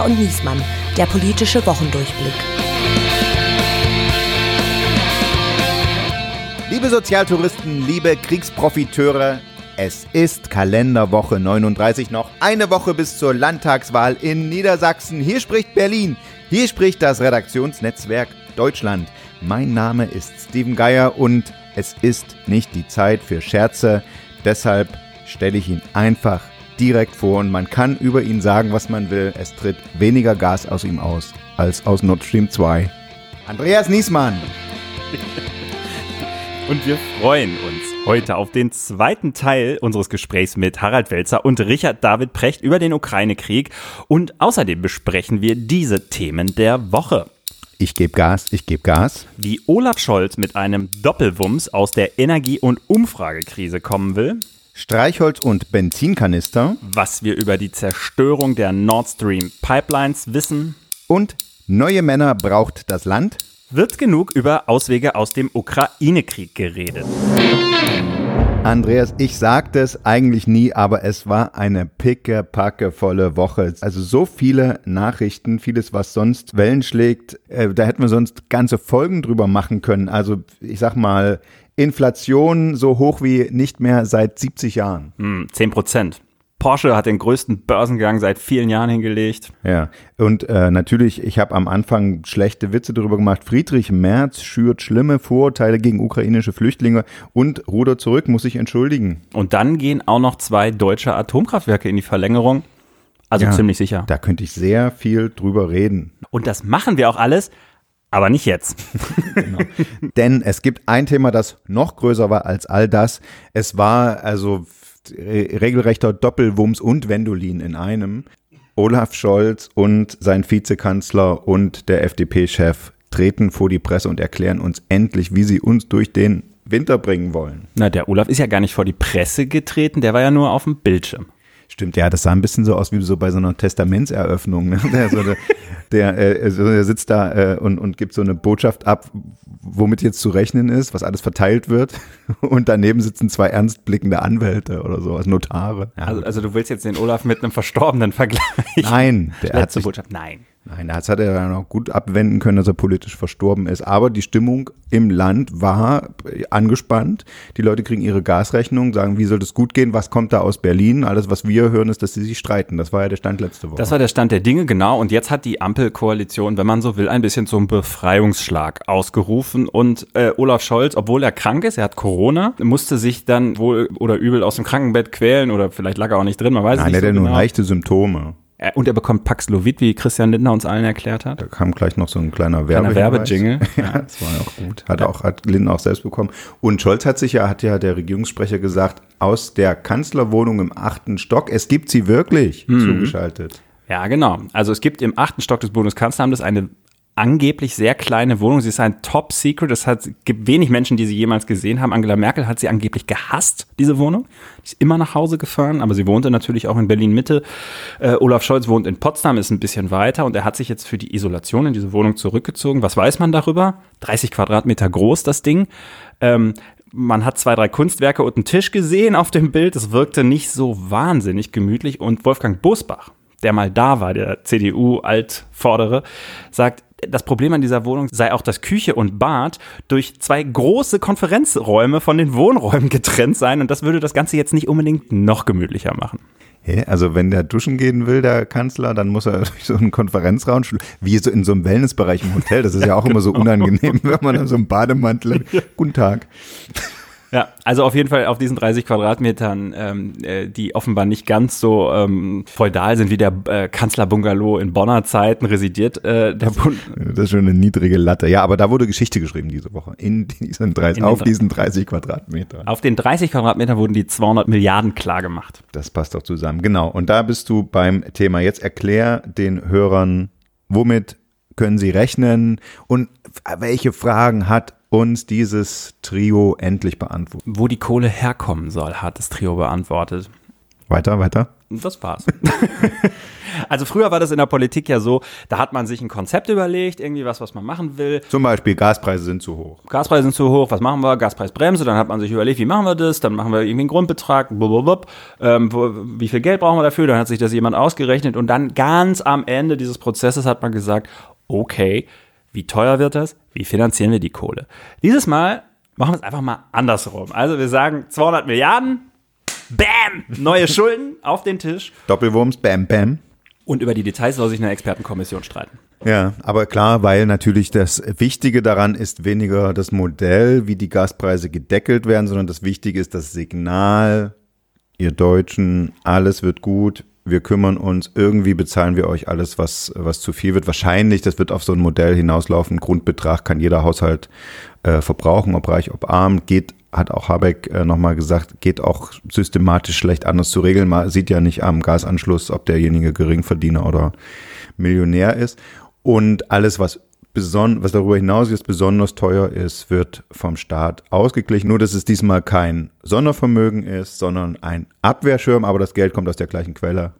Geier und Niesmann, der politische Wochendurchblick. Liebe Sozialtouristen, liebe Kriegsprofiteure, es ist Kalenderwoche 39, noch eine Woche bis zur Landtagswahl in Niedersachsen. Hier spricht Berlin, hier spricht das Redaktionsnetzwerk Deutschland. Mein Name ist Steven Geier und es ist nicht die Zeit für Scherze. Deshalb stelle ich ihn einfach direkt vor und man kann über ihn sagen, was man will. Es tritt weniger Gas aus ihm aus als aus Nord Stream 2. Andreas Niesmann. Und wir freuen uns heute auf den zweiten Teil unseres Gesprächs mit Harald Welzer und Richard David Precht über den Ukraine-Krieg. Und außerdem besprechen wir diese Themen der Woche. Ich gebe Gas, ich gebe Gas. Wie Olaf Scholz mit einem Doppelwumms aus der Energie- und Umfragekrise kommen will. Streichholz und Benzinkanister. Was wir über die Zerstörung der Nord Stream Pipelines wissen. Und neue Männer braucht das Land wird genug über Auswege aus dem Ukraine-Krieg geredet. Andreas, ich sagte es eigentlich nie, aber es war eine pickepackevolle Woche. Also so viele Nachrichten, vieles, was sonst Wellen schlägt. Äh, da hätten wir sonst ganze Folgen drüber machen können. Also ich sag mal, Inflation so hoch wie nicht mehr seit 70 Jahren. Hm, 10 Prozent. Porsche hat den größten Börsengang seit vielen Jahren hingelegt. Ja, und äh, natürlich, ich habe am Anfang schlechte Witze darüber gemacht. Friedrich Merz schürt schlimme Vorurteile gegen ukrainische Flüchtlinge und Ruder zurück, muss sich entschuldigen. Und dann gehen auch noch zwei deutsche Atomkraftwerke in die Verlängerung. Also ja, ziemlich sicher. Da könnte ich sehr viel drüber reden. Und das machen wir auch alles. Aber nicht jetzt. genau. Denn es gibt ein Thema, das noch größer war als all das. Es war also regelrechter Doppelwumms und Wendolin in einem. Olaf Scholz und sein Vizekanzler und der FDP-Chef treten vor die Presse und erklären uns endlich, wie sie uns durch den Winter bringen wollen. Na, der Olaf ist ja gar nicht vor die Presse getreten, der war ja nur auf dem Bildschirm. Stimmt, ja, das sah ein bisschen so aus wie so bei so einer Testamentseröffnung. Ne? Der, so der, der, äh, der sitzt da äh, und, und gibt so eine Botschaft ab, womit jetzt zu rechnen ist, was alles verteilt wird. Und daneben sitzen zwei ernstblickende Anwälte oder so, als Notare. Ja. Also, also du willst jetzt den Olaf mit einem Verstorbenen vergleichen? Nein, der Letzte hat sich, Botschaft. Nein. Nein, das hat er dann auch gut abwenden können, dass er politisch verstorben ist. Aber die Stimmung im Land war angespannt. Die Leute kriegen ihre Gasrechnung, sagen, wie soll das gut gehen? Was kommt da aus Berlin? Alles, was wir hören, ist, dass sie sich streiten. Das war ja der Stand letzte Woche. Das war der Stand der Dinge, genau. Und jetzt hat die Ampelkoalition, wenn man so will, ein bisschen zum Befreiungsschlag ausgerufen. Und äh, Olaf Scholz, obwohl er krank ist, er hat Corona, musste sich dann wohl oder übel aus dem Krankenbett quälen oder vielleicht lag er auch nicht drin, man weiß Nein, nicht. Nein, er hat so nur genau. leichte Symptome. Äh, und er bekommt Paxlovid, wie Christian Lindner uns allen erklärt hat. Da kam gleich noch so ein kleiner Werbe Werbejingle. ja, das war auch gut. Hat auch hat Lindner auch selbst bekommen. Und Scholz hat sich ja, hat ja der Regierungssprecher gesagt, aus der Kanzlerwohnung im achten Stock, es gibt sie wirklich, mhm. zugeschaltet. Ja, genau. Also es gibt im achten Stock des Bundeskanzleramtes eine angeblich sehr kleine Wohnung. Sie ist ein Top Secret. Es hat, gibt wenig Menschen, die sie jemals gesehen haben. Angela Merkel hat sie angeblich gehasst, diese Wohnung. Sie ist immer nach Hause gefahren, aber sie wohnte natürlich auch in Berlin Mitte. Äh, Olaf Scholz wohnt in Potsdam, ist ein bisschen weiter und er hat sich jetzt für die Isolation in diese Wohnung zurückgezogen. Was weiß man darüber? 30 Quadratmeter groß, das Ding. Ähm, man hat zwei, drei Kunstwerke und einen Tisch gesehen auf dem Bild. Es wirkte nicht so wahnsinnig gemütlich. Und Wolfgang Bosbach, der mal da war, der CDU-Altvordere, sagt, das Problem an dieser Wohnung sei auch, dass Küche und Bad durch zwei große Konferenzräume von den Wohnräumen getrennt seien und das würde das Ganze jetzt nicht unbedingt noch gemütlicher machen. Also wenn der duschen gehen will, der Kanzler, dann muss er durch so einen Konferenzraum, wie so in so einem Wellnessbereich im Hotel. Das ist ja auch immer so unangenehm, wenn man in so einem Bademantel. Guten Tag. Ja, also auf jeden Fall auf diesen 30 Quadratmetern, ähm, äh, die offenbar nicht ganz so ähm, feudal sind wie der äh, Kanzlerbungalow in Bonner Zeiten, residiert äh, der Bund. Das ist schon eine niedrige Latte. Ja, aber da wurde Geschichte geschrieben diese Woche. In diesen 30, in auf diesen 30 Quadratmetern. Auf den 30 Quadratmetern wurden die 200 Milliarden klar gemacht. Das passt doch zusammen. Genau. Und da bist du beim Thema. Jetzt erklär den Hörern, womit können sie rechnen und welche Fragen hat uns dieses Trio endlich beantwortet. Wo die Kohle herkommen soll, hat das Trio beantwortet. Weiter, weiter. Das war's. also früher war das in der Politik ja so, da hat man sich ein Konzept überlegt, irgendwie was, was man machen will. Zum Beispiel Gaspreise sind zu hoch. Gaspreise sind zu hoch, was machen wir? Gaspreisbremse, dann hat man sich überlegt, wie machen wir das? Dann machen wir irgendwie einen Grundbetrag, blablabla. ähm, wie viel Geld brauchen wir dafür? Dann hat sich das jemand ausgerechnet und dann ganz am Ende dieses Prozesses hat man gesagt, okay, wie teuer wird das? Wie finanzieren wir die Kohle? Dieses Mal machen wir es einfach mal andersrum. Also wir sagen 200 Milliarden, Bam! Neue Schulden auf den Tisch. Doppelwurms, bam, bam. Und über die Details soll sich eine Expertenkommission streiten. Ja, aber klar, weil natürlich das Wichtige daran ist weniger das Modell, wie die Gaspreise gedeckelt werden, sondern das Wichtige ist das Signal, ihr Deutschen, alles wird gut, wir kümmern uns, irgendwie bezahlen wir euch alles, was, was zu viel wird. Wahrscheinlich, das wird auf so ein Modell hinauslaufen, Grundbetrag kann jeder Haushalt äh, verbrauchen, ob reich, ob arm, geht hat auch Habeck äh, nochmal gesagt, geht auch systematisch schlecht anders zu regeln. Man sieht ja nicht am Gasanschluss, ob derjenige Geringverdiener oder Millionär ist. Und alles, was beson was darüber hinaus jetzt besonders teuer ist, wird vom Staat ausgeglichen. Nur, dass es diesmal kein Sondervermögen ist, sondern ein Abwehrschirm, aber das Geld kommt aus der gleichen Quelle.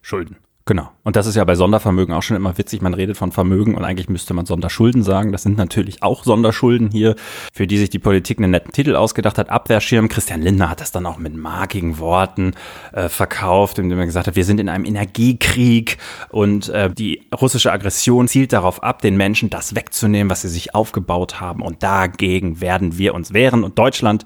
Schulden. Genau. Und das ist ja bei Sondervermögen auch schon immer witzig. Man redet von Vermögen und eigentlich müsste man Sonderschulden sagen. Das sind natürlich auch Sonderschulden hier, für die sich die Politik einen netten Titel ausgedacht hat. Abwehrschirm. Christian Lindner hat das dann auch mit markigen Worten äh, verkauft, indem er gesagt hat, wir sind in einem Energiekrieg und äh, die russische Aggression zielt darauf ab, den Menschen das wegzunehmen, was sie sich aufgebaut haben. Und dagegen werden wir uns wehren. Und Deutschland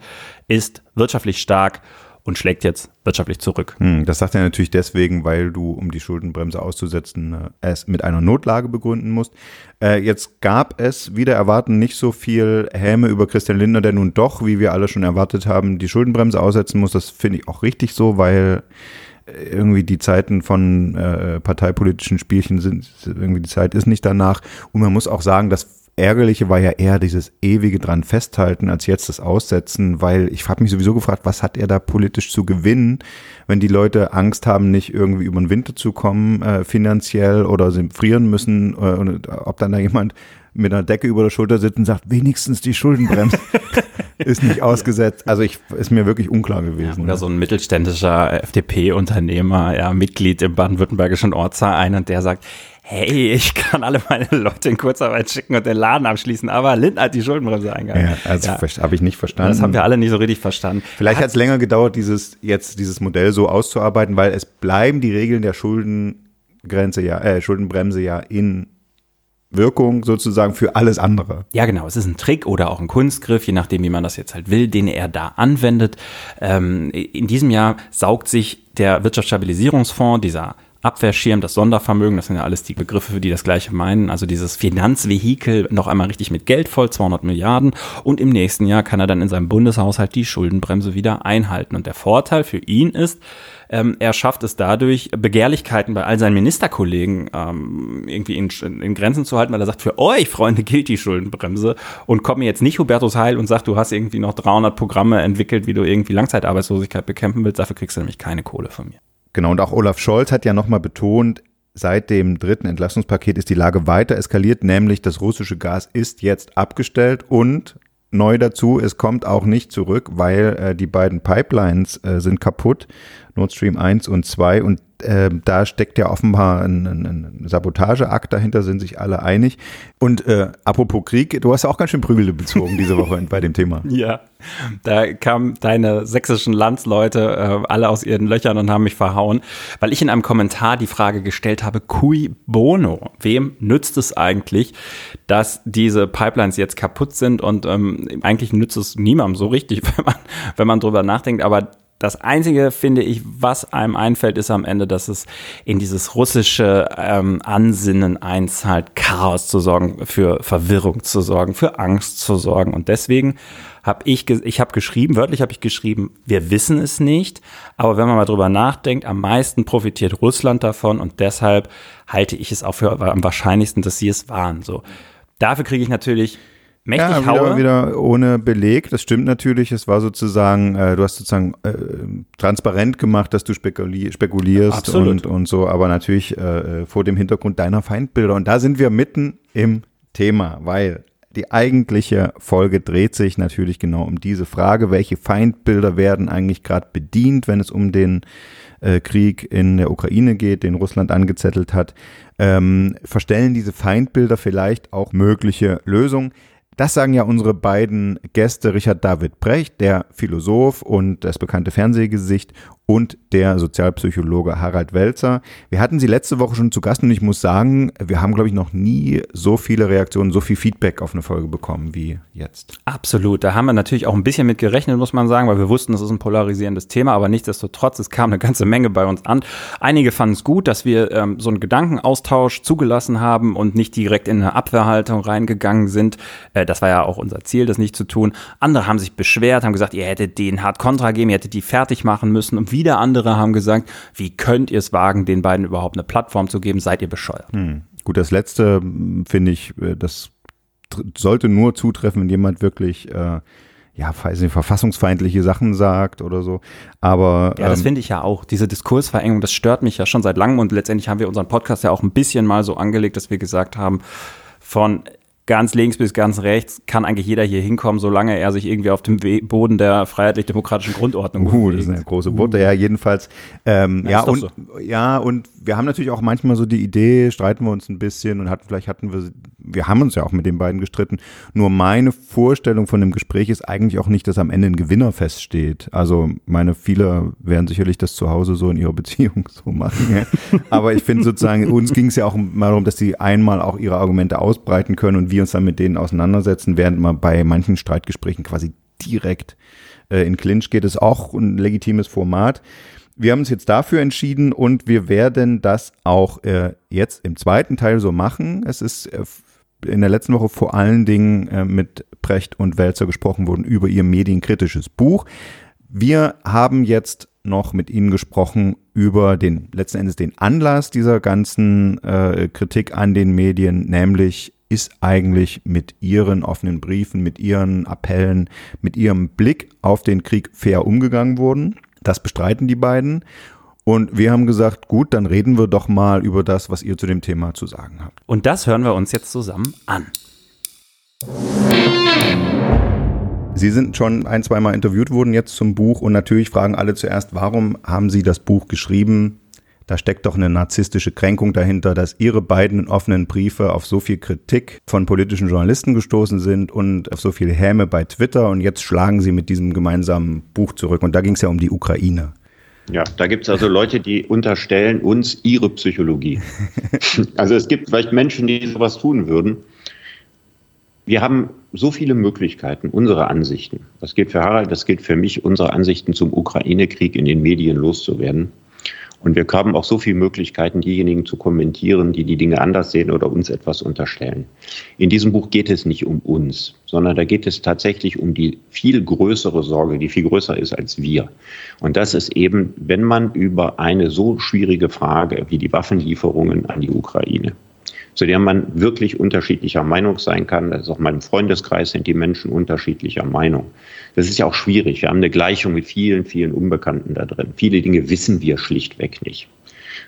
ist wirtschaftlich stark und schlägt jetzt wirtschaftlich zurück. Hm, das sagt er natürlich deswegen, weil du, um die Schuldenbremse auszusetzen, äh, es mit einer Notlage begründen musst. Äh, jetzt gab es wieder erwarten nicht so viel Häme über Christian Lindner, der nun doch, wie wir alle schon erwartet haben, die Schuldenbremse aussetzen muss. Das finde ich auch richtig so, weil äh, irgendwie die Zeiten von äh, parteipolitischen Spielchen sind, irgendwie die Zeit ist nicht danach. Und man muss auch sagen, dass Ärgerliche war ja eher dieses ewige dran festhalten, als jetzt das Aussetzen, weil ich habe mich sowieso gefragt, was hat er da politisch zu gewinnen, wenn die Leute Angst haben, nicht irgendwie über den Winter zu kommen, äh, finanziell oder sie frieren müssen, äh, und ob dann da jemand mit einer Decke über der Schulter sitzt und sagt, wenigstens die Schuldenbremse ist nicht ausgesetzt. Also ich ist mir wirklich unklar gewesen. Ja, oder so ein mittelständischer FDP-Unternehmer, ja, Mitglied im baden-württembergischen Ortsverein und der sagt, hey, ich kann alle meine Leute in Kurzarbeit schicken und den Laden abschließen, aber Lindner hat die Schuldenbremse eingehalten. Ja, also ja. habe ich nicht verstanden. Das haben wir alle nicht so richtig verstanden. Vielleicht hat es länger gedauert, dieses jetzt dieses Modell so auszuarbeiten, weil es bleiben die Regeln der Schuldengrenze ja, äh, Schuldenbremse ja in Wirkung sozusagen für alles andere. Ja, genau. Es ist ein Trick oder auch ein Kunstgriff, je nachdem, wie man das jetzt halt will, den er da anwendet. Ähm, in diesem Jahr saugt sich der Wirtschaftsstabilisierungsfonds, dieser Abwehrschirm, das Sondervermögen, das sind ja alles die Begriffe, die das Gleiche meinen. Also dieses Finanzvehikel noch einmal richtig mit Geld voll, 200 Milliarden. Und im nächsten Jahr kann er dann in seinem Bundeshaushalt die Schuldenbremse wieder einhalten. Und der Vorteil für ihn ist, ähm, er schafft es dadurch, Begehrlichkeiten bei all seinen Ministerkollegen ähm, irgendwie in, in, Grenzen zu halten, weil er sagt, für euch, Freunde, gilt die Schuldenbremse und kommt mir jetzt nicht Hubertus Heil und sagt, du hast irgendwie noch 300 Programme entwickelt, wie du irgendwie Langzeitarbeitslosigkeit bekämpfen willst, dafür kriegst du nämlich keine Kohle von mir. Genau, und auch Olaf Scholz hat ja nochmal betont, seit dem dritten Entlastungspaket ist die Lage weiter eskaliert, nämlich das russische Gas ist jetzt abgestellt und neu dazu, es kommt auch nicht zurück, weil äh, die beiden Pipelines äh, sind kaputt, Nord Stream 1 und 2 und äh, da steckt ja offenbar ein, ein, ein Sabotageakt dahinter, sind sich alle einig. Und äh, apropos Krieg, du hast ja auch ganz schön Prügel bezogen diese Woche bei dem Thema. Ja, da kamen deine sächsischen Landsleute äh, alle aus ihren Löchern und haben mich verhauen, weil ich in einem Kommentar die Frage gestellt habe, cui bono? Wem nützt es eigentlich, dass diese Pipelines jetzt kaputt sind und ähm, eigentlich nützt es niemandem so richtig, wenn man, wenn man drüber nachdenkt, aber das Einzige, finde ich, was einem einfällt, ist am Ende, dass es in dieses russische ähm, Ansinnen einzahlt, Chaos zu sorgen, für Verwirrung zu sorgen, für Angst zu sorgen. Und deswegen habe ich, ich habe geschrieben, wörtlich habe ich geschrieben, wir wissen es nicht, aber wenn man mal drüber nachdenkt, am meisten profitiert Russland davon und deshalb halte ich es auch für am wahrscheinlichsten, dass sie es waren. So. Dafür kriege ich natürlich mächtig ja, wieder, wieder ohne Beleg. Das stimmt natürlich. Es war sozusagen, äh, du hast sozusagen äh, transparent gemacht, dass du spekuli spekulierst und, und so, aber natürlich äh, vor dem Hintergrund deiner Feindbilder. Und da sind wir mitten im Thema, weil die eigentliche Folge dreht sich natürlich genau um diese Frage, welche Feindbilder werden eigentlich gerade bedient, wenn es um den äh, Krieg in der Ukraine geht, den Russland angezettelt hat, ähm, verstellen diese Feindbilder vielleicht auch mögliche Lösungen. Das sagen ja unsere beiden Gäste, Richard David Brecht, der Philosoph und das bekannte Fernsehgesicht und der Sozialpsychologe Harald Welzer. Wir hatten sie letzte Woche schon zu Gast und ich muss sagen, wir haben, glaube ich, noch nie so viele Reaktionen, so viel Feedback auf eine Folge bekommen wie jetzt. Absolut. Da haben wir natürlich auch ein bisschen mit gerechnet, muss man sagen, weil wir wussten, das ist ein polarisierendes Thema, aber nichtsdestotrotz, es kam eine ganze Menge bei uns an. Einige fanden es gut, dass wir ähm, so einen Gedankenaustausch zugelassen haben und nicht direkt in eine Abwehrhaltung reingegangen sind. Äh, das war ja auch unser Ziel, das nicht zu tun. Andere haben sich beschwert, haben gesagt, ihr hättet den hart kontra geben, ihr hättet die fertig machen müssen und wieder andere haben gesagt, wie könnt ihr es wagen, den beiden überhaupt eine Plattform zu geben? Seid ihr bescheuert? Hm. Gut, das letzte hm, finde ich, äh, das sollte nur zutreffen, wenn jemand wirklich äh, ja, weiß nicht, verfassungsfeindliche Sachen sagt oder so. Aber ja, das ähm, finde ich ja auch. Diese Diskursverengung, das stört mich ja schon seit langem und letztendlich haben wir unseren Podcast ja auch ein bisschen mal so angelegt, dass wir gesagt haben, von ganz links bis ganz rechts kann eigentlich jeder hier hinkommen, solange er sich irgendwie auf dem Boden der freiheitlich-demokratischen Grundordnung uh, das ist eine große Worte, uh. ja, jedenfalls. Ähm, ja, und, so. ja, und wir haben natürlich auch manchmal so die Idee, streiten wir uns ein bisschen und hatten, vielleicht hatten wir, wir haben uns ja auch mit den beiden gestritten. Nur meine Vorstellung von dem Gespräch ist eigentlich auch nicht, dass am Ende ein Gewinner feststeht. Also meine, viele werden sicherlich das zu Hause so in ihrer Beziehung so machen. Ja. Aber ich finde sozusagen, uns ging es ja auch mal darum, dass sie einmal auch ihre Argumente ausbreiten können und wir uns dann mit denen auseinandersetzen, während man bei manchen Streitgesprächen quasi direkt äh, in Clinch geht, ist auch ein legitimes Format. Wir haben uns jetzt dafür entschieden und wir werden das auch äh, jetzt im zweiten Teil so machen. Es ist äh, in der letzten Woche vor allen Dingen äh, mit Brecht und Welzer gesprochen worden über ihr medienkritisches Buch. Wir haben jetzt noch mit Ihnen gesprochen über den letzten Endes den Anlass dieser ganzen äh, Kritik an den Medien, nämlich ist eigentlich mit Ihren offenen Briefen, mit Ihren Appellen, mit Ihrem Blick auf den Krieg fair umgegangen worden. Das bestreiten die beiden. Und wir haben gesagt, gut, dann reden wir doch mal über das, was ihr zu dem Thema zu sagen habt. Und das hören wir uns jetzt zusammen an. Sie sind schon ein, zweimal interviewt worden jetzt zum Buch und natürlich fragen alle zuerst, warum haben Sie das Buch geschrieben? Da steckt doch eine narzisstische Kränkung dahinter, dass Ihre beiden offenen Briefe auf so viel Kritik von politischen Journalisten gestoßen sind und auf so viel Häme bei Twitter und jetzt schlagen Sie mit diesem gemeinsamen Buch zurück. Und da ging es ja um die Ukraine. Ja, da gibt es also Leute, die unterstellen uns ihre Psychologie. also es gibt vielleicht Menschen, die sowas tun würden. Wir haben so viele Möglichkeiten, unsere Ansichten, das gilt für Harald, das gilt für mich, unsere Ansichten zum Ukraine-Krieg in den Medien loszuwerden. Und wir haben auch so viele Möglichkeiten, diejenigen zu kommentieren, die die Dinge anders sehen oder uns etwas unterstellen. In diesem Buch geht es nicht um uns, sondern da geht es tatsächlich um die viel größere Sorge, die viel größer ist als wir. Und das ist eben, wenn man über eine so schwierige Frage wie die Waffenlieferungen an die Ukraine zu der man wirklich unterschiedlicher Meinung sein kann. Das ist auch meinem Freundeskreis sind die Menschen unterschiedlicher Meinung. Das ist ja auch schwierig. Wir haben eine Gleichung mit vielen, vielen Unbekannten da drin. Viele Dinge wissen wir schlichtweg nicht.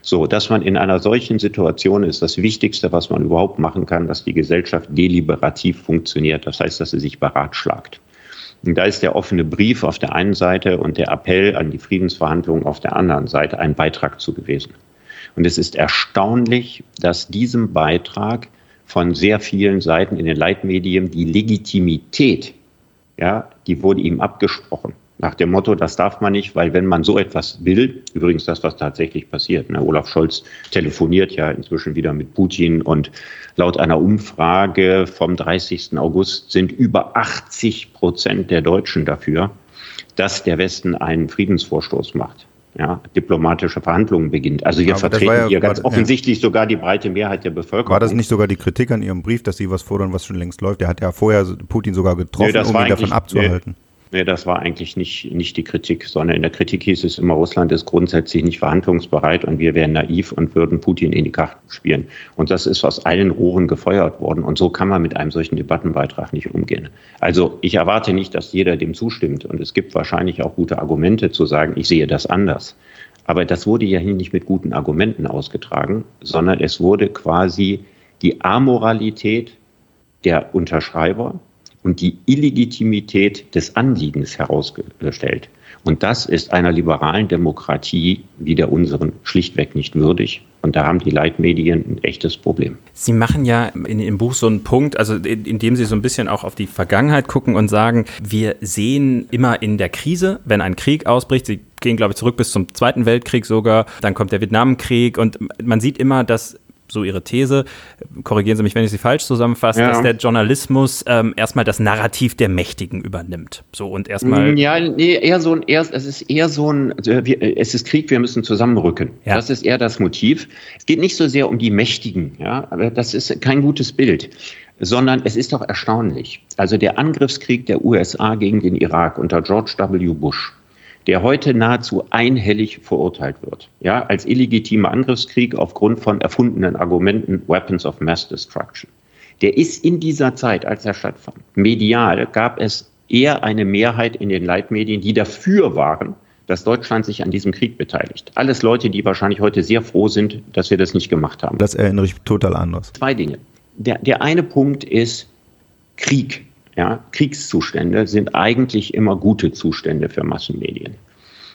So, dass man in einer solchen Situation ist, das Wichtigste, was man überhaupt machen kann, dass die Gesellschaft deliberativ funktioniert. Das heißt, dass sie sich beratschlagt. Und da ist der offene Brief auf der einen Seite und der Appell an die Friedensverhandlungen auf der anderen Seite ein Beitrag zu gewesen. Und es ist erstaunlich, dass diesem Beitrag von sehr vielen Seiten in den Leitmedien die Legitimität, ja, die wurde ihm abgesprochen. Nach dem Motto, das darf man nicht, weil wenn man so etwas will, übrigens das, was tatsächlich passiert, ne, Olaf Scholz telefoniert ja inzwischen wieder mit Putin und laut einer Umfrage vom 30. August sind über 80 Prozent der Deutschen dafür, dass der Westen einen Friedensvorstoß macht ja, diplomatische Verhandlungen beginnt. Also wir vertreten ja hier ganz offensichtlich ja. sogar die breite Mehrheit der Bevölkerung. War das nicht sogar die Kritik an Ihrem Brief, dass Sie was fordern, was schon längst läuft? Der hat ja vorher Putin sogar getroffen, nee, um ihn davon abzuhalten. Nee. Nee, das war eigentlich nicht, nicht die Kritik, sondern in der Kritik hieß es immer, Russland ist grundsätzlich nicht verhandlungsbereit und wir wären naiv und würden Putin in die Karten spielen. Und das ist aus allen Rohren gefeuert worden. Und so kann man mit einem solchen Debattenbeitrag nicht umgehen. Also ich erwarte nicht, dass jeder dem zustimmt. Und es gibt wahrscheinlich auch gute Argumente zu sagen, ich sehe das anders. Aber das wurde ja hier nicht mit guten Argumenten ausgetragen, sondern es wurde quasi die Amoralität der Unterschreiber und die Illegitimität des Anliegens herausgestellt. Und das ist einer liberalen Demokratie wie der unseren schlichtweg nicht würdig. Und da haben die Leitmedien ein echtes Problem. Sie machen ja in Ihrem Buch so einen Punkt, also indem Sie so ein bisschen auch auf die Vergangenheit gucken und sagen, wir sehen immer in der Krise, wenn ein Krieg ausbricht, Sie gehen, glaube ich, zurück bis zum Zweiten Weltkrieg sogar, dann kommt der Vietnamkrieg und man sieht immer, dass so ihre These, korrigieren Sie mich, wenn ich sie falsch zusammenfasse, ja. dass der Journalismus ähm, erstmal das Narrativ der Mächtigen übernimmt. So und erstmal. Mm, ja, nee, eher so ein, eher, es ist eher so ein, also wir, es ist Krieg, wir müssen zusammenrücken. Ja. Das ist eher das Motiv. Es geht nicht so sehr um die Mächtigen, ja, aber das ist kein gutes Bild sondern es ist doch erstaunlich. Also der Angriffskrieg der USA gegen den Irak unter George W. Bush der heute nahezu einhellig verurteilt wird, ja, als illegitimer Angriffskrieg aufgrund von erfundenen Argumenten Weapons of Mass Destruction. Der ist in dieser Zeit, als er stattfand, medial gab es eher eine Mehrheit in den Leitmedien, die dafür waren, dass Deutschland sich an diesem Krieg beteiligt. Alles Leute, die wahrscheinlich heute sehr froh sind, dass wir das nicht gemacht haben. Das erinnere ich total anders. Zwei Dinge. Der, der eine Punkt ist Krieg. Ja, Kriegszustände sind eigentlich immer gute Zustände für Massenmedien.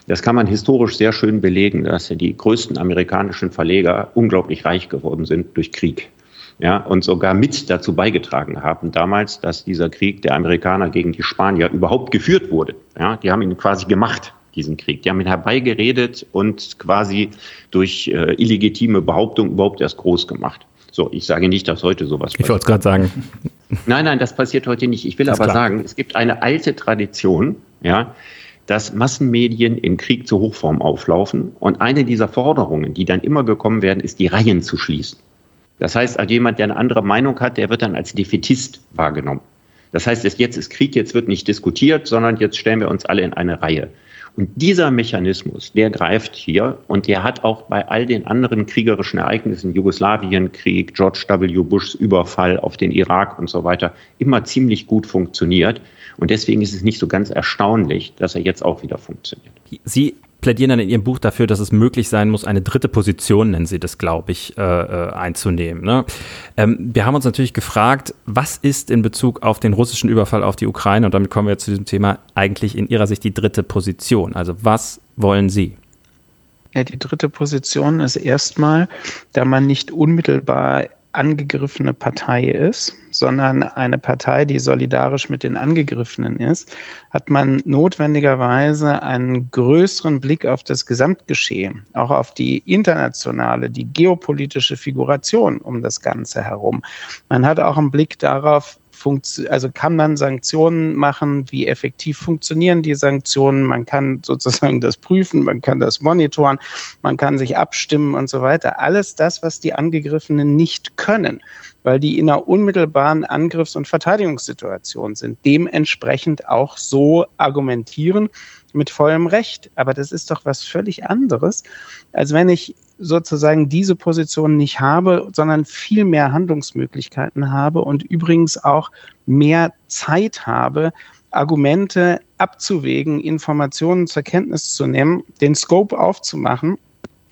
Das kann man historisch sehr schön belegen, dass die größten amerikanischen Verleger unglaublich reich geworden sind durch Krieg. Ja, und sogar mit dazu beigetragen haben damals, dass dieser Krieg der Amerikaner gegen die Spanier überhaupt geführt wurde. Ja, die haben ihn quasi gemacht, diesen Krieg. Die haben ihn herbeigeredet und quasi durch äh, illegitime Behauptung überhaupt erst groß gemacht. So, ich sage nicht, dass heute sowas. Ich wollte es gerade sagen. Nein, nein, das passiert heute nicht. Ich will aber klar. sagen, es gibt eine alte Tradition, ja, dass Massenmedien in Krieg zur Hochform auflaufen. Und eine dieser Forderungen, die dann immer gekommen werden, ist, die Reihen zu schließen. Das heißt, also jemand, der eine andere Meinung hat, der wird dann als Defetist wahrgenommen. Das heißt, jetzt ist Krieg, jetzt wird nicht diskutiert, sondern jetzt stellen wir uns alle in eine Reihe. Und dieser Mechanismus, der greift hier und der hat auch bei all den anderen kriegerischen Ereignissen, Jugoslawienkrieg, George W. Bushs Überfall auf den Irak und so weiter, immer ziemlich gut funktioniert. Und deswegen ist es nicht so ganz erstaunlich, dass er jetzt auch wieder funktioniert. Sie plädieren dann in Ihrem Buch dafür, dass es möglich sein muss, eine dritte Position, nennen Sie das, glaube ich, äh, äh, einzunehmen. Ne? Ähm, wir haben uns natürlich gefragt, was ist in Bezug auf den russischen Überfall auf die Ukraine, und damit kommen wir zu diesem Thema, eigentlich in Ihrer Sicht die dritte Position? Also was wollen Sie? Ja, die dritte Position ist erstmal, da man nicht unmittelbar angegriffene Partei ist, sondern eine Partei, die solidarisch mit den Angegriffenen ist, hat man notwendigerweise einen größeren Blick auf das Gesamtgeschehen, auch auf die internationale, die geopolitische Figuration um das Ganze herum. Man hat auch einen Blick darauf, also kann man Sanktionen machen, wie effektiv funktionieren die Sanktionen, man kann sozusagen das prüfen, man kann das monitoren, man kann sich abstimmen und so weiter. Alles das, was die Angegriffenen nicht können, weil die in einer unmittelbaren Angriffs- und Verteidigungssituation sind, dementsprechend auch so argumentieren mit vollem Recht. Aber das ist doch was völlig anderes, als wenn ich sozusagen diese Position nicht habe, sondern viel mehr Handlungsmöglichkeiten habe und übrigens auch mehr Zeit habe, Argumente abzuwägen, Informationen zur Kenntnis zu nehmen, den Scope aufzumachen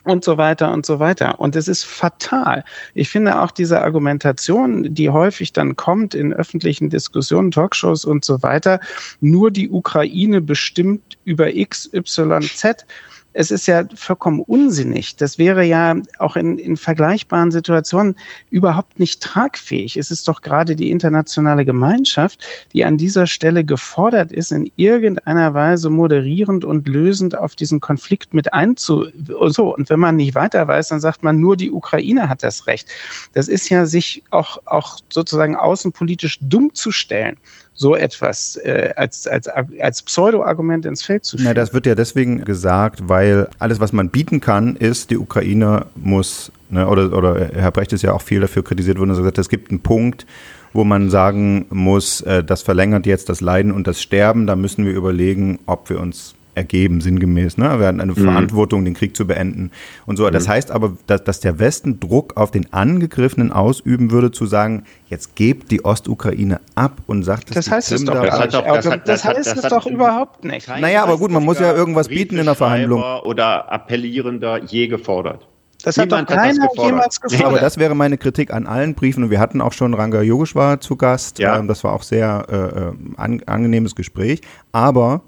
und so weiter und so weiter. Und es ist fatal. Ich finde auch diese Argumentation, die häufig dann kommt in öffentlichen Diskussionen, Talkshows und so weiter, nur die Ukraine bestimmt über X, Y, Z es ist ja vollkommen unsinnig. Das wäre ja auch in, in vergleichbaren Situationen überhaupt nicht tragfähig. Es ist doch gerade die internationale Gemeinschaft, die an dieser Stelle gefordert ist, in irgendeiner Weise moderierend und lösend auf diesen Konflikt mit einzu. So, und wenn man nicht weiter weiß, dann sagt man, nur die Ukraine hat das Recht. Das ist ja sich auch, auch sozusagen außenpolitisch dumm zu stellen so etwas äh, als, als, als Pseudo-Argument ins Feld zu führen. Na, das wird ja deswegen gesagt, weil alles, was man bieten kann, ist, die Ukraine muss, ne, oder, oder Herr Brecht ist ja auch viel dafür kritisiert worden, dass er gesagt hat, es gibt einen Punkt, wo man sagen muss, äh, das verlängert jetzt das Leiden und das Sterben, da müssen wir überlegen, ob wir uns ergeben, sinngemäß. Ne? Wir hatten eine mhm. Verantwortung, den Krieg zu beenden und so. Das mhm. heißt aber, dass, dass der Westen Druck auf den Angegriffenen ausüben würde, zu sagen, jetzt gebt die Ostukraine ab und sagt das heißt es doch das, hat doch, das, hat, das, heißt es doch überhaupt nicht. Naja, aber gut, man muss ja irgendwas bieten in der Verhandlung. Oder Appellierender je gefordert. Das hat doch keiner hat jemals gefordert. Aber das wäre meine Kritik an allen Briefen. Und wir hatten auch schon Ranga Yogeshwar zu Gast. Ja. Ähm, das war auch sehr äh, äh an, angenehmes Gespräch. Aber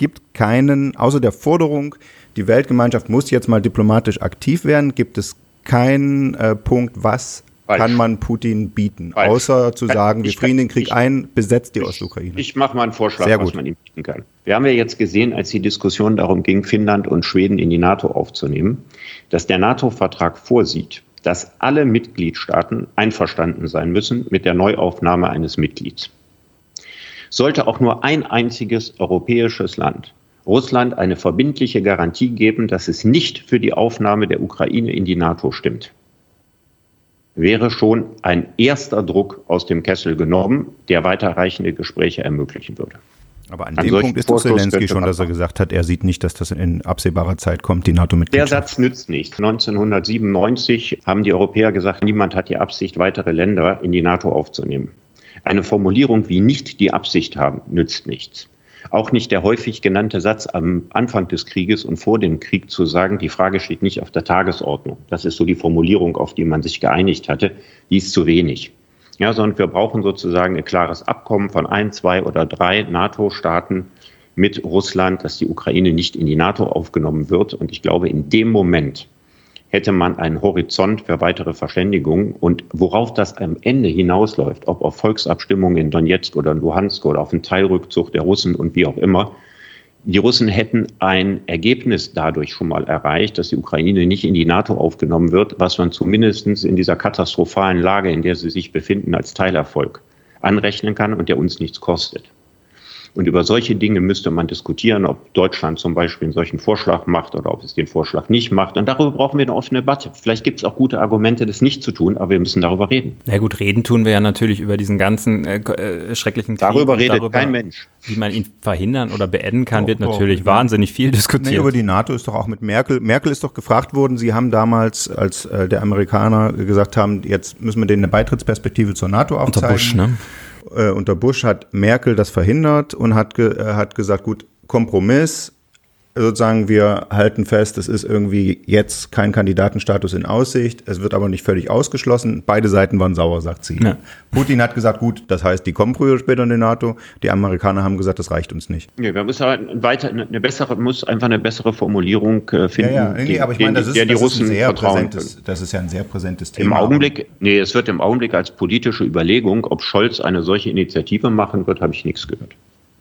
gibt keinen, außer der Forderung, die Weltgemeinschaft muss jetzt mal diplomatisch aktiv werden, gibt es keinen äh, Punkt, was Falsch. kann man Putin bieten, Falsch. außer zu sagen, wir frieren den Krieg ich, ein, besetzt die Ostukraine. Ich mache mal einen Vorschlag, Sehr was man ihm bieten kann. Wir haben ja jetzt gesehen, als die Diskussion darum ging, Finnland und Schweden in die NATO aufzunehmen, dass der NATO-Vertrag vorsieht, dass alle Mitgliedstaaten einverstanden sein müssen mit der Neuaufnahme eines Mitglieds. Sollte auch nur ein einziges europäisches Land Russland eine verbindliche Garantie geben, dass es nicht für die Aufnahme der Ukraine in die NATO stimmt, wäre schon ein erster Druck aus dem Kessel genommen, der weiterreichende Gespräche ermöglichen würde. Aber an, an dem Punkt ist doch Zelensky schon, dass er gesagt hat, er sieht nicht, dass das in absehbarer Zeit kommt, die NATO-Mitgliedschaft. Der Satz nützt nicht. 1997 haben die Europäer gesagt, niemand hat die Absicht, weitere Länder in die NATO aufzunehmen. Eine Formulierung wie nicht die Absicht haben, nützt nichts. Auch nicht der häufig genannte Satz am Anfang des Krieges und vor dem Krieg zu sagen, die Frage steht nicht auf der Tagesordnung. Das ist so die Formulierung, auf die man sich geeinigt hatte. Die ist zu wenig. Ja, sondern wir brauchen sozusagen ein klares Abkommen von ein, zwei oder drei NATO-Staaten mit Russland, dass die Ukraine nicht in die NATO aufgenommen wird. Und ich glaube, in dem Moment, hätte man einen Horizont für weitere Verständigung. Und worauf das am Ende hinausläuft, ob auf Volksabstimmungen in Donetsk oder Luhansk oder auf einen Teilrückzug der Russen und wie auch immer, die Russen hätten ein Ergebnis dadurch schon mal erreicht, dass die Ukraine nicht in die NATO aufgenommen wird, was man zumindest in dieser katastrophalen Lage, in der sie sich befinden, als Teilerfolg anrechnen kann und der uns nichts kostet. Und über solche Dinge müsste man diskutieren, ob Deutschland zum Beispiel einen solchen Vorschlag macht oder ob es den Vorschlag nicht macht. Und darüber brauchen wir eine offene Debatte. Vielleicht gibt es auch gute Argumente, das nicht zu tun, aber wir müssen darüber reden. Na gut, reden tun wir ja natürlich über diesen ganzen äh, äh schrecklichen Krieg. Darüber redet darüber, kein Mensch. Wie man ihn verhindern oder beenden kann, oh, wird natürlich oh, wahnsinnig viel diskutiert. Nee, über die NATO ist doch auch mit Merkel. Merkel ist doch gefragt worden, Sie haben damals, als äh, der Amerikaner gesagt haben, jetzt müssen wir denen eine Beitrittsperspektive zur NATO aufzeigen. Unter Bush, ne? Äh, unter Bush hat Merkel das verhindert und hat, ge, äh, hat gesagt, gut, Kompromiss, sozusagen, wir halten fest, es ist irgendwie jetzt kein Kandidatenstatus in Aussicht, es wird aber nicht völlig ausgeschlossen. Beide Seiten waren sauer, sagt sie. Ja. Putin hat gesagt, gut, das heißt, die kommen früher oder später in die NATO. Die Amerikaner haben gesagt, das reicht uns nicht. Ja, wir müssen halt weiter eine bessere, muss einfach eine bessere Formulierung äh, finden. Ja, ja. Nee, aber ich meine, das ist, der die das Russen ist ein sehr präsentes, das ist ja ein sehr präsentes Thema. Im Augenblick, nee, es wird im Augenblick als politische Überlegung, ob Scholz eine solche Initiative machen wird, habe ich nichts gehört.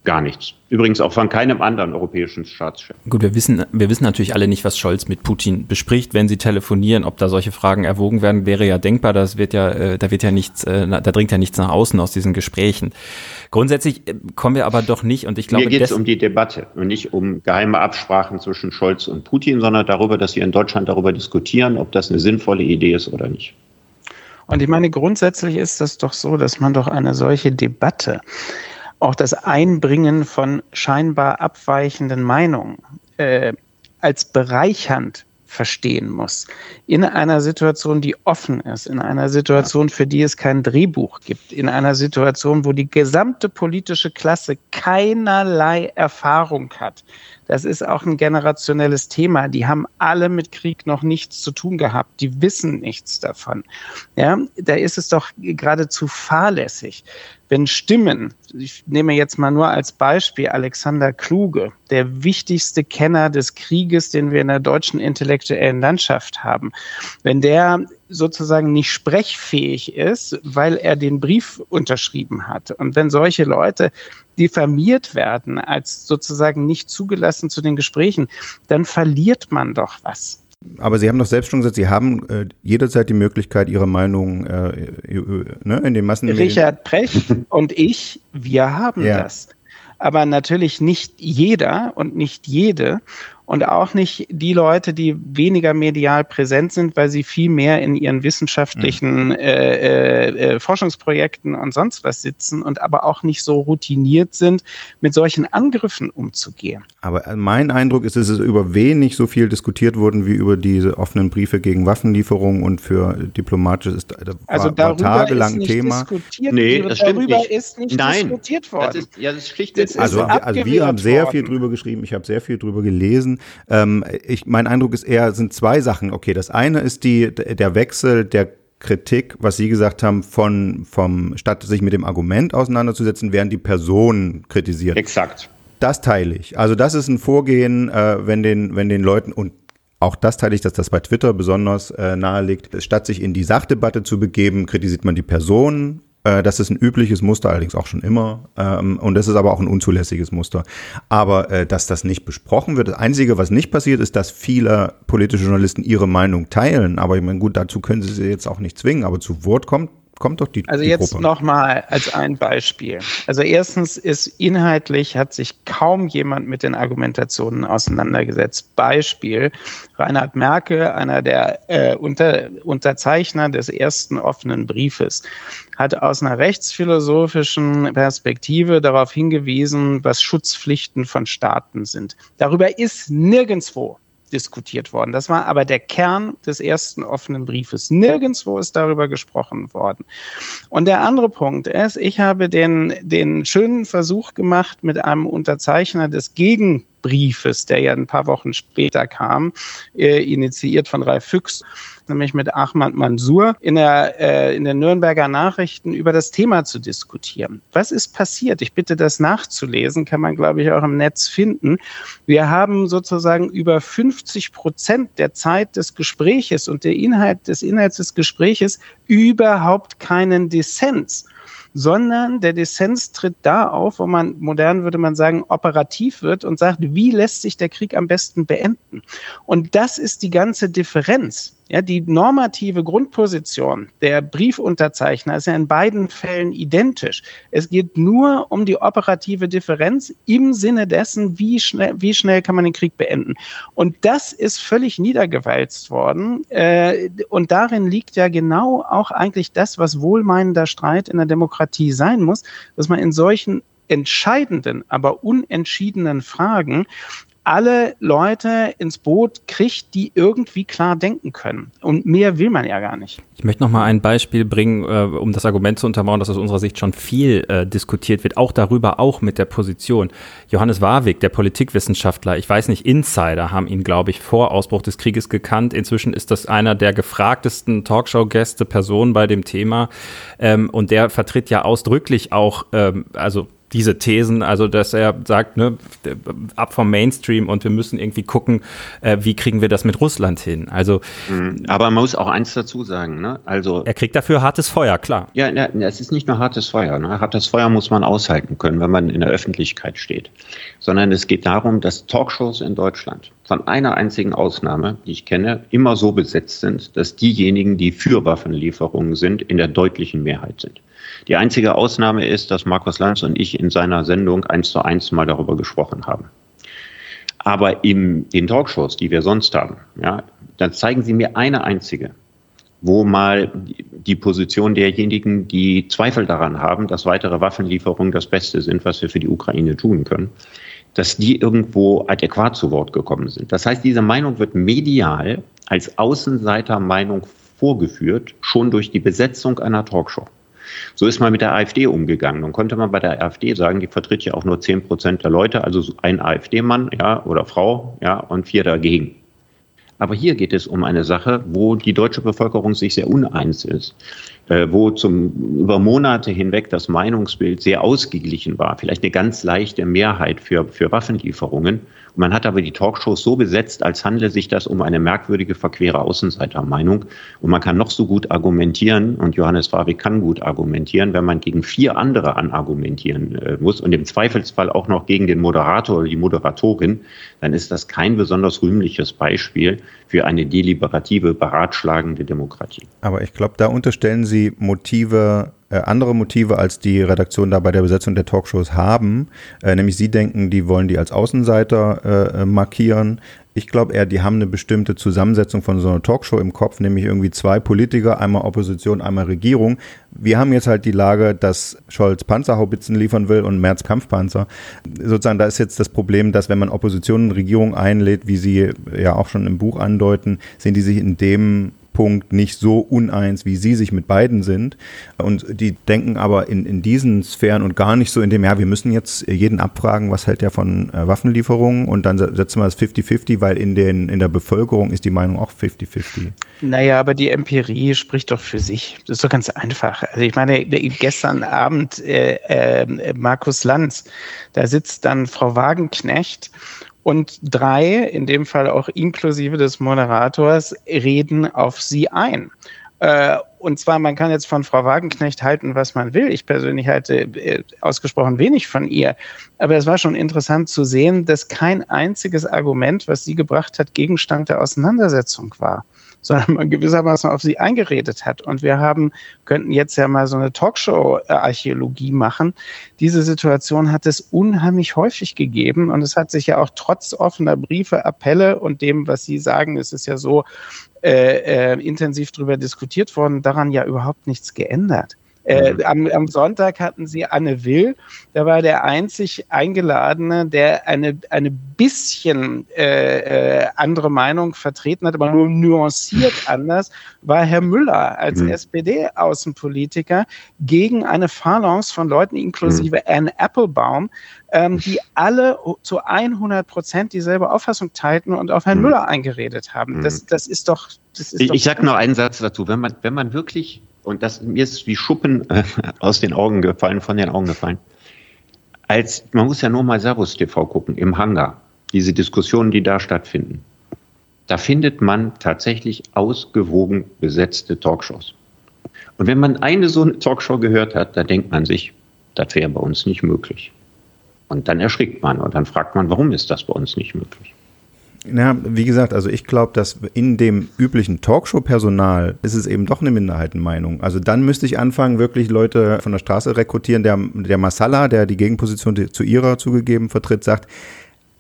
Gar nichts. Übrigens auch von keinem anderen europäischen Staatschef. Gut, wir wissen, wir wissen natürlich alle nicht, was Scholz mit Putin bespricht, wenn sie telefonieren, ob da solche Fragen erwogen werden, wäre ja denkbar. Das wird ja, äh, da wird ja nichts, äh, da dringt ja nichts nach außen aus diesen Gesprächen. Grundsätzlich äh, kommen wir aber doch nicht, und ich glaube, mir geht es um die Debatte und nicht um geheime Absprachen zwischen Scholz und Putin, sondern darüber, dass wir in Deutschland darüber diskutieren, ob das eine sinnvolle Idee ist oder nicht. Und ich meine, grundsätzlich ist das doch so, dass man doch eine solche Debatte auch das Einbringen von scheinbar abweichenden Meinungen äh, als bereichernd verstehen muss. In einer Situation, die offen ist, in einer Situation, für die es kein Drehbuch gibt, in einer Situation, wo die gesamte politische Klasse keinerlei Erfahrung hat. Das ist auch ein generationelles Thema. Die haben alle mit Krieg noch nichts zu tun gehabt. Die wissen nichts davon. Ja, da ist es doch geradezu fahrlässig, wenn Stimmen, ich nehme jetzt mal nur als Beispiel Alexander Kluge, der wichtigste Kenner des Krieges, den wir in der deutschen intellektuellen Landschaft haben, wenn der sozusagen nicht sprechfähig ist, weil er den Brief unterschrieben hat. Und wenn solche Leute diffamiert werden als sozusagen nicht zugelassen zu den Gesprächen, dann verliert man doch was. Aber Sie haben doch selbst schon gesagt, Sie haben äh, jederzeit die Möglichkeit, Ihre Meinung äh, äh, ne, in den Massenmedien. Richard Precht und ich, wir haben ja. das. Aber natürlich nicht jeder und nicht jede und auch nicht die Leute, die weniger medial präsent sind, weil sie viel mehr in ihren wissenschaftlichen mhm. äh, äh, äh, Forschungsprojekten und sonst was sitzen und aber auch nicht so routiniert sind, mit solchen Angriffen umzugehen. Aber mein Eindruck ist, es ist über wenig so viel diskutiert worden wie über diese offenen Briefe gegen Waffenlieferungen und für diplomatisches, da also war, darüber war tagelang ist nicht Thema. Diskutiert, nee, das stimmt darüber nicht. ist nicht Nein, diskutiert worden. Das ist, ja, das ist schlicht das also, also wir haben sehr worden. viel drüber geschrieben, ich habe sehr viel drüber gelesen ähm, ich, mein Eindruck ist eher, sind zwei Sachen. Okay, das eine ist die, der Wechsel der Kritik, was Sie gesagt haben, von, vom, statt sich mit dem Argument auseinanderzusetzen, werden die Personen kritisiert. Exakt. Das teile ich. Also das ist ein Vorgehen, äh, wenn den, wenn den Leuten und auch das teile ich, dass das bei Twitter besonders äh, nahe liegt. Statt sich in die Sachdebatte zu begeben, kritisiert man die Person äh, das ist ein übliches Muster, allerdings auch schon immer. Ähm, und das ist aber auch ein unzulässiges Muster. Aber äh, dass das nicht besprochen wird, das Einzige, was nicht passiert, ist, dass viele politische Journalisten ihre Meinung teilen. Aber ich meine, gut, dazu können sie sie jetzt auch nicht zwingen. Aber zu Wort kommt kommt doch die Also die jetzt nochmal als ein Beispiel. Also erstens ist inhaltlich hat sich kaum jemand mit den Argumentationen auseinandergesetzt. Beispiel Reinhard Merkel, einer der äh, Unter Unterzeichner des ersten offenen Briefes, hat aus einer rechtsphilosophischen Perspektive darauf hingewiesen, was Schutzpflichten von Staaten sind. Darüber ist nirgendwo diskutiert worden. Das war aber der Kern des ersten offenen Briefes. Nirgendwo ist darüber gesprochen worden. Und der andere Punkt ist, ich habe den, den schönen Versuch gemacht, mit einem Unterzeichner des Gegenbriefes, der ja ein paar Wochen später kam, äh, initiiert von Ralf Füchs, nämlich mit Ahmad Mansour in, der, äh, in den Nürnberger Nachrichten über das Thema zu diskutieren. Was ist passiert? Ich bitte das nachzulesen, kann man, glaube ich, auch im Netz finden. Wir haben sozusagen über 50 Prozent der Zeit des Gespräches und der Inhalt des Inhalts des Gespräches überhaupt keinen Dissens sondern der Dissens tritt da auf, wo man modern würde man sagen, operativ wird und sagt, wie lässt sich der Krieg am besten beenden? Und das ist die ganze Differenz. Ja, die normative Grundposition der Briefunterzeichner ist ja in beiden Fällen identisch. Es geht nur um die operative Differenz im Sinne dessen, wie schnell, wie schnell kann man den Krieg beenden. Und das ist völlig niedergewalzt worden. Äh, und darin liegt ja genau auch eigentlich das, was wohlmeinender Streit in der Demokratie sein muss, dass man in solchen entscheidenden, aber unentschiedenen Fragen alle Leute ins Boot kriegt, die irgendwie klar denken können. Und mehr will man ja gar nicht. Ich möchte noch mal ein Beispiel bringen, äh, um das Argument zu untermauern, dass aus unserer Sicht schon viel äh, diskutiert wird, auch darüber, auch mit der Position. Johannes Warwick, der Politikwissenschaftler, ich weiß nicht, Insider haben ihn, glaube ich, vor Ausbruch des Krieges gekannt. Inzwischen ist das einer der gefragtesten Talkshow-Gäste, Personen bei dem Thema. Ähm, und der vertritt ja ausdrücklich auch, ähm, also diese Thesen, also dass er sagt, ne, ab vom Mainstream und wir müssen irgendwie gucken, äh, wie kriegen wir das mit Russland hin. Also, mhm. aber man muss auch eins dazu sagen, ne? Also er kriegt dafür hartes Feuer, klar. Ja, ja es ist nicht nur hartes Feuer. Ne? Hartes Feuer muss man aushalten können, wenn man in der Öffentlichkeit steht, sondern es geht darum, dass Talkshows in Deutschland von einer einzigen Ausnahme, die ich kenne, immer so besetzt sind, dass diejenigen, die für Waffenlieferungen sind, in der deutlichen Mehrheit sind. Die einzige Ausnahme ist, dass Markus Lanz und ich in seiner Sendung eins zu eins mal darüber gesprochen haben. Aber in den Talkshows, die wir sonst haben, ja, dann zeigen Sie mir eine einzige, wo mal die Position derjenigen, die Zweifel daran haben, dass weitere Waffenlieferungen das Beste sind, was wir für die Ukraine tun können, dass die irgendwo adäquat zu Wort gekommen sind. Das heißt, diese Meinung wird medial als Außenseitermeinung vorgeführt, schon durch die Besetzung einer Talkshow. So ist man mit der AfD umgegangen. Dann konnte man bei der AfD sagen, die vertritt ja auch nur zehn Prozent der Leute, also ein AfD-Mann ja, oder Frau ja, und vier dagegen. Aber hier geht es um eine Sache, wo die deutsche Bevölkerung sich sehr uneins ist, wo zum, über Monate hinweg das Meinungsbild sehr ausgeglichen war, vielleicht eine ganz leichte Mehrheit für, für Waffenlieferungen. Man hat aber die Talkshows so besetzt, als handle sich das um eine merkwürdige, verquere Außenseitermeinung. Und man kann noch so gut argumentieren, und Johannes Warwick kann gut argumentieren, wenn man gegen vier andere anargumentieren äh, muss und im Zweifelsfall auch noch gegen den Moderator oder die Moderatorin, dann ist das kein besonders rühmliches Beispiel für eine deliberative, beratschlagende Demokratie. Aber ich glaube, da unterstellen Sie Motive äh, andere Motive, als die Redaktion da bei der Besetzung der Talkshows haben. Äh, nämlich sie denken, die wollen die als Außenseiter äh, markieren. Ich glaube eher, die haben eine bestimmte Zusammensetzung von so einer Talkshow im Kopf, nämlich irgendwie zwei Politiker, einmal Opposition, einmal Regierung. Wir haben jetzt halt die Lage, dass Scholz Panzerhaubitzen liefern will und Merz Kampfpanzer. Sozusagen, da ist jetzt das Problem, dass wenn man Opposition und Regierung einlädt, wie sie ja auch schon im Buch andeuten, sehen die sich in dem Punkt nicht so uneins, wie sie sich mit beiden sind. Und die denken aber in, in diesen Sphären und gar nicht so in dem, ja, wir müssen jetzt jeden abfragen, was hält der von äh, Waffenlieferungen und dann setzen wir es 50-50, weil in, den, in der Bevölkerung ist die Meinung auch 50-50. Naja, aber die Empirie spricht doch für sich. Das ist doch ganz einfach. Also ich meine, gestern Abend äh, äh, Markus Lanz, da sitzt dann Frau Wagenknecht und drei, in dem Fall auch inklusive des Moderators, reden auf sie ein. Äh, und zwar, man kann jetzt von Frau Wagenknecht halten, was man will. Ich persönlich halte äh, ausgesprochen wenig von ihr. Aber es war schon interessant zu sehen, dass kein einziges Argument, was sie gebracht hat, Gegenstand der Auseinandersetzung war sondern man gewissermaßen auf sie eingeredet hat. Und wir haben, könnten jetzt ja mal so eine Talkshow-Archäologie machen. Diese Situation hat es unheimlich häufig gegeben und es hat sich ja auch trotz offener Briefe, Appelle und dem, was Sie sagen, es ist ja so äh, äh, intensiv darüber diskutiert worden, daran ja überhaupt nichts geändert. Äh, am, am, Sonntag hatten sie Anne Will, da war der einzig Eingeladene, der eine, eine bisschen äh, äh, andere Meinung vertreten hat, aber nur nuanciert anders, war Herr Müller als mhm. SPD-Außenpolitiker gegen eine Phalanx von Leuten, inklusive mhm. Anne Applebaum, ähm, die alle zu 100 Prozent dieselbe Auffassung teilten und auf Herrn mhm. Müller eingeredet haben. Das, mhm. das ist doch. Das ist ich ich sage noch einen Satz dazu. Wenn man, wenn man wirklich und das mir ist wie Schuppen äh, aus den Augen gefallen, von den Augen gefallen. Als man muss ja nur mal Servus TV gucken im Hangar, diese Diskussionen, die da stattfinden. Da findet man tatsächlich ausgewogen besetzte Talkshows. Und wenn man eine so eine Talkshow gehört hat, da denkt man sich, das wäre bei uns nicht möglich. Und dann erschrickt man und dann fragt man, warum ist das bei uns nicht möglich? Ja, wie gesagt, also ich glaube, dass in dem üblichen Talkshow-Personal ist es eben doch eine Minderheitenmeinung. Also dann müsste ich anfangen, wirklich Leute von der Straße rekrutieren. Der, der Masala, der die Gegenposition zu ihrer zugegeben vertritt, sagt,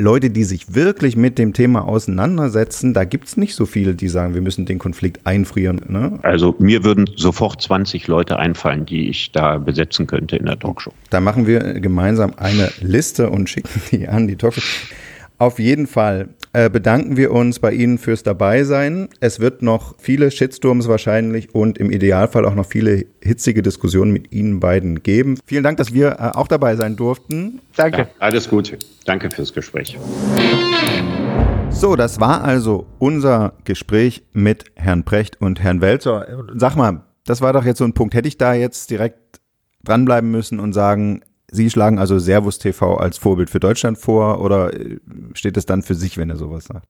Leute, die sich wirklich mit dem Thema auseinandersetzen, da gibt es nicht so viele, die sagen, wir müssen den Konflikt einfrieren. Ne? Also mir würden sofort 20 Leute einfallen, die ich da besetzen könnte in der Talkshow. Da machen wir gemeinsam eine Liste und schicken die an die Talkshow. Auf jeden Fall äh, bedanken wir uns bei Ihnen fürs Dabeisein. Es wird noch viele Shitstorms wahrscheinlich und im Idealfall auch noch viele hitzige Diskussionen mit Ihnen beiden geben. Vielen Dank, dass wir äh, auch dabei sein durften. Danke. Ja, alles Gute. Danke fürs Gespräch. So, das war also unser Gespräch mit Herrn Precht und Herrn Welzer. Sag mal, das war doch jetzt so ein Punkt. Hätte ich da jetzt direkt dranbleiben müssen und sagen, Sie schlagen also Servus TV als Vorbild für Deutschland vor oder äh, steht es dann für sich, wenn er sowas sagt?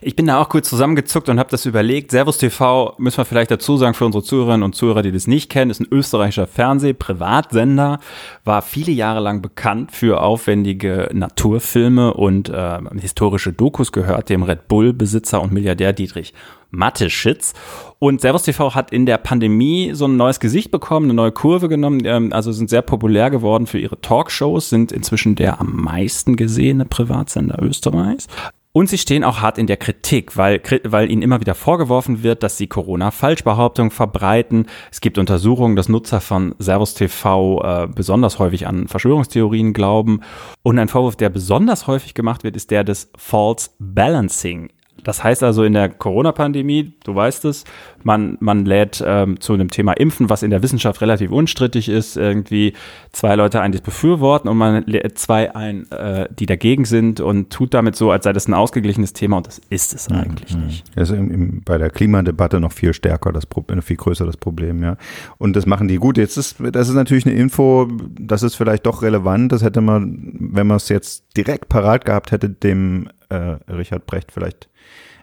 Ich bin da auch kurz zusammengezuckt und habe das überlegt. Servus TV, müssen wir vielleicht dazu sagen für unsere Zuhörerinnen und Zuhörer, die das nicht kennen, ist ein österreichischer Fernseh-Privatsender, war viele Jahre lang bekannt für aufwendige Naturfilme und äh, historische Dokus, gehört dem Red Bull-Besitzer und Milliardär Dietrich Mathe-Shits. Und Servus TV hat in der Pandemie so ein neues Gesicht bekommen, eine neue Kurve genommen, ähm, also sind sehr populär geworden für ihre Talkshows, sind inzwischen der am meisten gesehene Privatsender Österreichs. Und sie stehen auch hart in der Kritik, weil, weil ihnen immer wieder vorgeworfen wird, dass sie Corona-Falschbehauptungen verbreiten. Es gibt Untersuchungen, dass Nutzer von Servus TV äh, besonders häufig an Verschwörungstheorien glauben. Und ein Vorwurf, der besonders häufig gemacht wird, ist der des False Balancing. Das heißt also in der Corona-Pandemie, du weißt es, man, man lädt ähm, zu einem Thema Impfen, was in der Wissenschaft relativ unstrittig ist, irgendwie zwei Leute ein, die es befürworten und man lädt zwei ein, äh, die dagegen sind und tut damit so, als sei das ein ausgeglichenes Thema und das ist es mhm. eigentlich mhm. nicht. Das ist im, im, bei der Klimadebatte noch viel stärker, das Problem, viel größer das Problem, ja. Und das machen die gut. Jetzt ist, das ist natürlich eine Info, das ist vielleicht doch relevant, das hätte man, wenn man es jetzt direkt parat gehabt hätte, dem äh, Richard Brecht vielleicht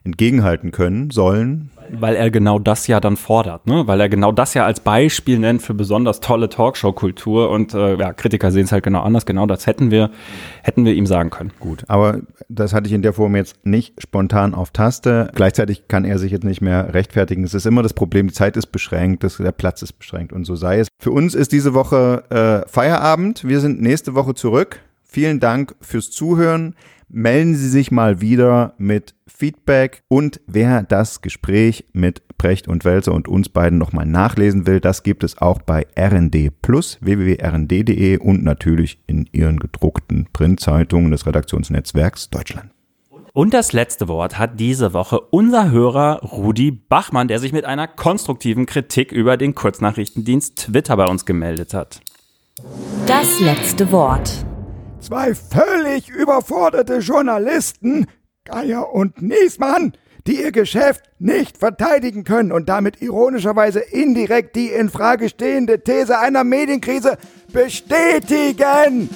entgegenhalten können sollen. Weil er genau das ja dann fordert, ne? Weil er genau das ja als Beispiel nennt für besonders tolle Talkshow-Kultur und äh, ja, Kritiker sehen es halt genau anders. Genau das hätten wir, hätten wir ihm sagen können. Gut, aber das hatte ich in der Form jetzt nicht spontan auf Taste. Gleichzeitig kann er sich jetzt nicht mehr rechtfertigen. Es ist immer das Problem, die Zeit ist beschränkt, das, der Platz ist beschränkt und so sei es. Für uns ist diese Woche äh, Feierabend. Wir sind nächste Woche zurück. Vielen Dank fürs Zuhören melden Sie sich mal wieder mit Feedback und wer das Gespräch mit Precht und Welser und uns beiden nochmal nachlesen will, das gibt es auch bei RND Plus, www.rnd.de und natürlich in Ihren gedruckten Printzeitungen des Redaktionsnetzwerks Deutschland. Und das letzte Wort hat diese Woche unser Hörer Rudi Bachmann, der sich mit einer konstruktiven Kritik über den Kurznachrichtendienst Twitter bei uns gemeldet hat. Das letzte Wort. Zwei völlig überforderte Journalisten, Geier und Niesmann, die ihr Geschäft nicht verteidigen können und damit ironischerweise indirekt die in Frage stehende These einer Medienkrise bestätigen.